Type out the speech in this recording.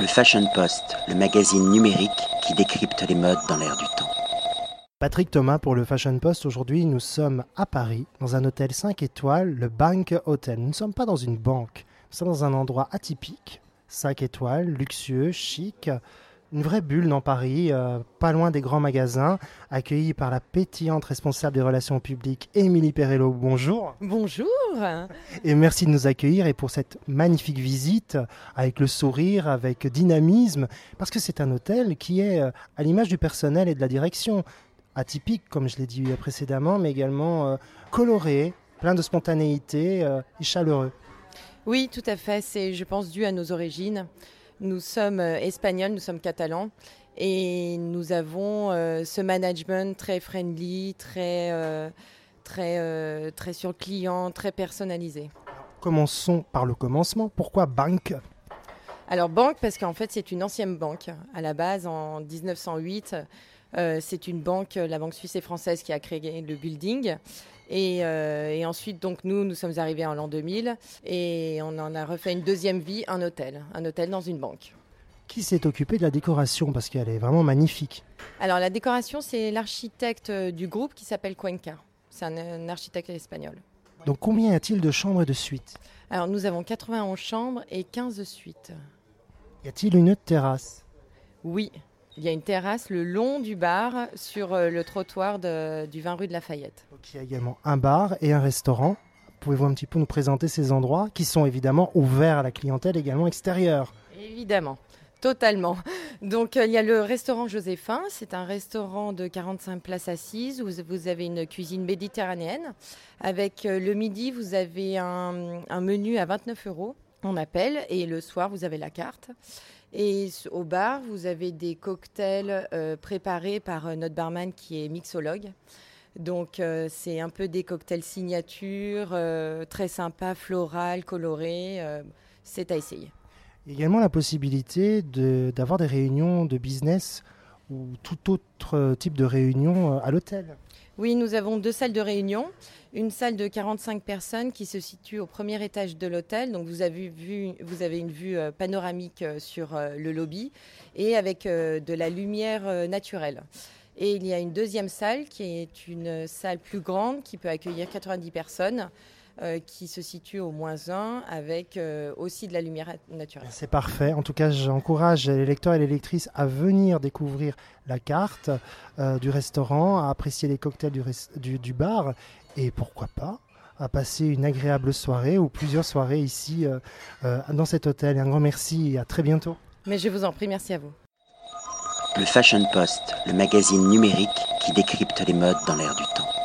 Le Fashion Post, le magazine numérique qui décrypte les modes dans l'air du temps. Patrick Thomas pour le Fashion Post. Aujourd'hui, nous sommes à Paris, dans un hôtel 5 étoiles, le Bank Hotel. Nous ne sommes pas dans une banque, nous sommes dans un endroit atypique, 5 étoiles, luxueux, chic, une vraie bulle dans Paris, euh, pas loin des grands magasins, accueilli par la pétillante responsable des relations publiques, Émilie Perello. Bonjour. Bonjour. Et merci de nous accueillir et pour cette magnifique visite avec le sourire, avec dynamisme, parce que c'est un hôtel qui est euh, à l'image du personnel et de la direction, atypique comme je l'ai dit précédemment, mais également euh, coloré, plein de spontanéité et chaleureux. Oui, tout à fait. C'est, je pense, dû à nos origines. Nous sommes euh, espagnols, nous sommes catalans et nous avons euh, ce management très friendly, très, euh, très, très sur le client, très personnalisé. Commençons par le commencement. Pourquoi banque? Alors banque parce qu'en fait c'est une ancienne banque. À la base en 1908, c'est une banque, la banque suisse et française qui a créé le building. Euh, et, ensuite, donc nous, nous sommes arrivés en l'an 2000 et on en a refait une deuxième vie, un hôtel, un hôtel dans une banque. Qui s'est occupé de la décoration? Parce qu'elle est vraiment magnifique Alors la décoration, c'est l'architecte du groupe qui s'appelle Cuenca. C'est un, architecte espagnol. Donc combien y a-t-il de chambres et de suites Alors nous avons 91 chambres et 15 suites. Y a-t-il une terrasse? Oui, il y a une terrasse le long du bar sur euh, le trottoir du 20 rue de Lafayette. il y a également un bar et un restaurant. Pouvez-vous un petit peu nous présenter ces endroits qui sont évidemment ouverts à la clientèle également extérieure? Évidemment. Totalement. Donc euh, il y a le restaurant Joséphin, c'est un restaurant de 45 places assises où vous avez une cuisine méditerranéenne. Avec euh, le midi, vous avez un, un menu à 29 euros, on appelle, et le soir, vous avez la carte. Et au bar, vous avez des cocktails euh, préparés par euh, notre barman qui est mixologue. Donc euh, c'est un peu des cocktails signature, très sympa, floral, coloré. c'est à essayer. Également la possibilité d'avoir des réunions de business ou tout autre type de réunion à l'hôtel. Oui, nous avons deux salles de réunion. Une salle de 45 personnes qui se situe au premier étage de l'hôtel. Donc vous avez, vous avez une vue euh, panoramique euh, sur euh, le lobby et avec de la lumière naturelle. Et il y a une deuxième salle qui est une salle plus grande qui peut accueillir 90 personnes. Qui se situe au moins 1 avec aussi de la lumière naturelle. C'est parfait. En tout cas, j'encourage les lecteurs et les lectrices à venir découvrir la carte du restaurant, à apprécier les cocktails du, du bar et pourquoi pas à passer une agréable soirée ou plusieurs soirées ici euh, euh, dans cet hôtel. un grand merci et à très bientôt. Mais je vous en prie, merci à vous. Le Fashion Post, le magazine numérique qui décrypte les modes dans l'air du temps.